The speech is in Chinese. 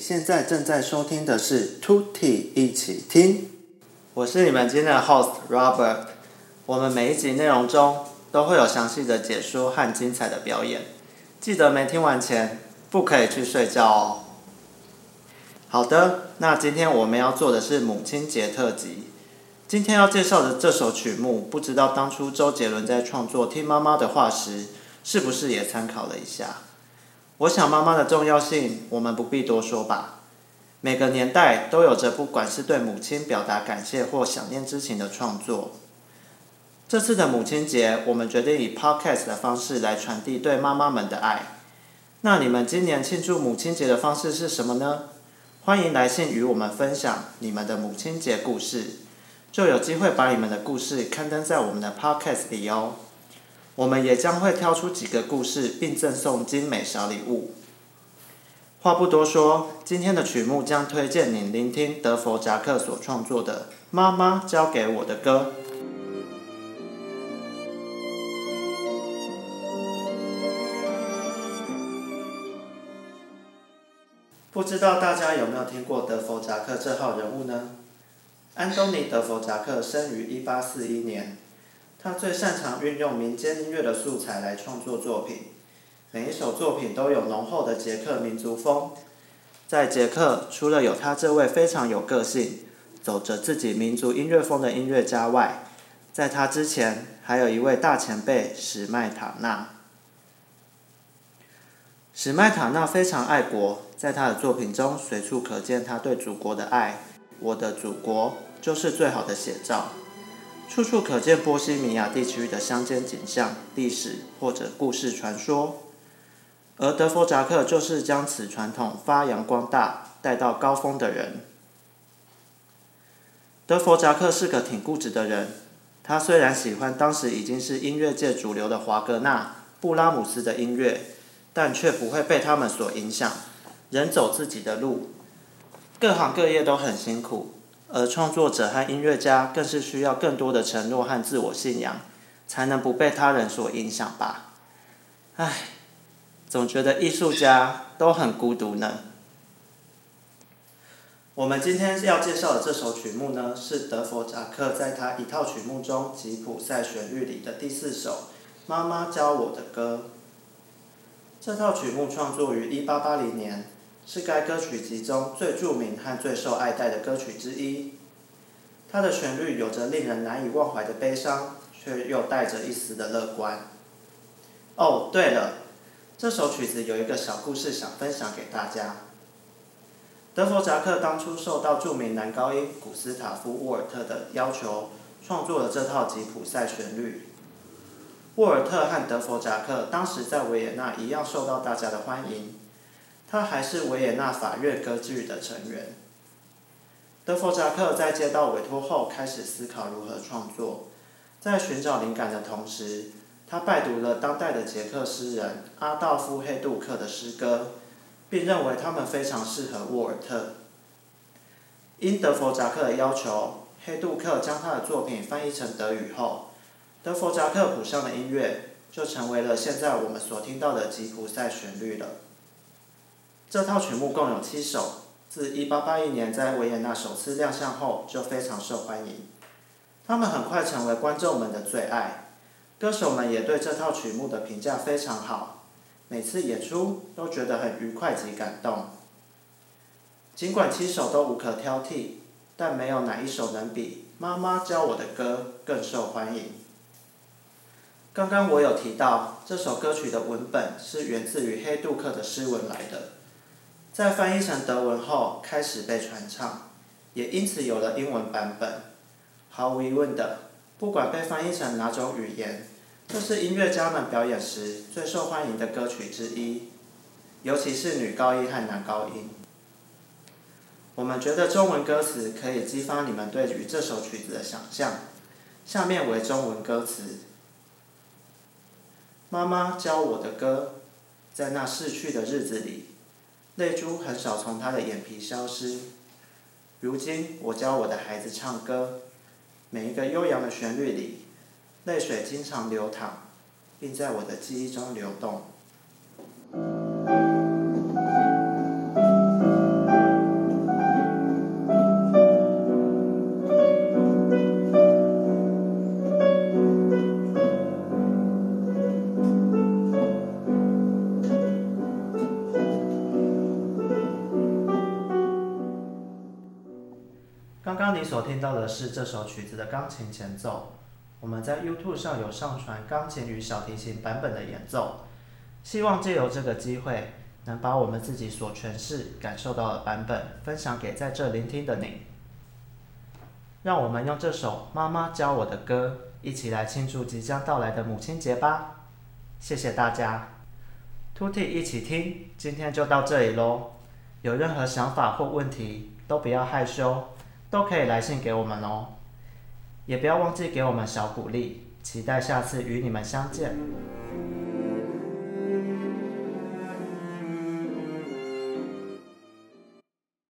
现在正在收听的是 Tutti 一起听，我是你们今天的 host Robert。我们每一集内容中都会有详细的解说和精彩的表演，记得没听完前不可以去睡觉哦。好的，那今天我们要做的是母亲节特辑。今天要介绍的这首曲目，不知道当初周杰伦在创作《听妈妈的话》时，是不是也参考了一下？我想妈妈的重要性，我们不必多说吧。每个年代都有着不管是对母亲表达感谢或想念之情的创作。这次的母亲节，我们决定以 podcast 的方式来传递对妈妈们的爱。那你们今年庆祝母亲节的方式是什么呢？欢迎来信与我们分享你们的母亲节故事，就有机会把你们的故事刊登在我们的 podcast 里哦。我们也将会挑出几个故事，并赠送精美小礼物。话不多说，今天的曲目将推荐你聆听德弗札克所创作的《妈妈教给我的歌》。不知道大家有没有听过德弗札克这号人物呢？安东尼·德弗札克生于一八四一年。他最擅长运用民间音乐的素材来创作作品，每一首作品都有浓厚的捷克民族风。在捷克，除了有他这位非常有个性、走着自己民族音乐风的音乐家外，在他之前还有一位大前辈史麦塔纳。史麦塔纳非常爱国，在他的作品中随处可见他对祖国的爱。我的祖国就是最好的写照。处处可见波西米亚地区的乡间景象、历史或者故事传说，而德弗札克就是将此传统发扬光大、带到高峰的人。德弗札克是个挺固执的人，他虽然喜欢当时已经是音乐界主流的华格纳、布拉姆斯的音乐，但却不会被他们所影响，仍走自己的路。各行各业都很辛苦。而创作者和音乐家更是需要更多的承诺和自我信仰，才能不被他人所影响吧。唉，总觉得艺术家都很孤独呢。我们今天要介绍的这首曲目呢，是德弗札克在他一套曲目中吉普赛旋律里的第四首《妈妈教我的歌》。这套曲目创作于一八八零年。是该歌曲集中最著名和最受爱戴的歌曲之一。它的旋律有着令人难以忘怀的悲伤，却又带着一丝的乐观。哦，对了，这首曲子有一个小故事想分享给大家。德弗札克当初受到著名男高音古斯塔夫·沃尔特的要求，创作了这套吉普赛旋律。沃尔特和德弗札克当时在维也纳一样受到大家的欢迎。他还是维也纳法院歌剧的成员。德弗札克在接到委托后，开始思考如何创作。在寻找灵感的同时，他拜读了当代的捷克诗人阿道夫·黑杜克的诗歌，并认为他们非常适合沃尔特。因德弗札克的要求，黑杜克将他的作品翻译成德语后，德弗札克谱上的音乐就成为了现在我们所听到的吉普赛旋律了。这套曲目共有七首，自1881年在维也纳首次亮相后就非常受欢迎。他们很快成为观众们的最爱，歌手们也对这套曲目的评价非常好，每次演出都觉得很愉快及感动。尽管七首都无可挑剔，但没有哪一首能比《妈妈教我的歌》更受欢迎。刚刚我有提到，这首歌曲的文本是源自于黑杜克的诗文来的。在翻译成德文后，开始被传唱，也因此有了英文版本。毫无疑问的，不管被翻译成哪种语言，这是音乐家们表演时最受欢迎的歌曲之一，尤其是女高音和男高音。我们觉得中文歌词可以激发你们对于这首曲子的想象。下面为中文歌词：妈妈教我的歌，在那逝去的日子里。泪珠很少从他的眼皮消失。如今，我教我的孩子唱歌，每一个悠扬的旋律里，泪水经常流淌，并在我的记忆中流动。刚刚你所听到的是这首曲子的钢琴前奏。我们在 YouTube 上有上传钢琴与小提琴版本的演奏，希望借由这个机会，能把我们自己所诠释、感受到的版本分享给在这聆听的你。让我们用这首妈妈教我的歌，一起来庆祝即将到来的母亲节吧！谢谢大家，Tutti 一起听，今天就到这里喽。有任何想法或问题，都不要害羞，都可以来信给我们哦。也不要忘记给我们小鼓励，期待下次与你们相见。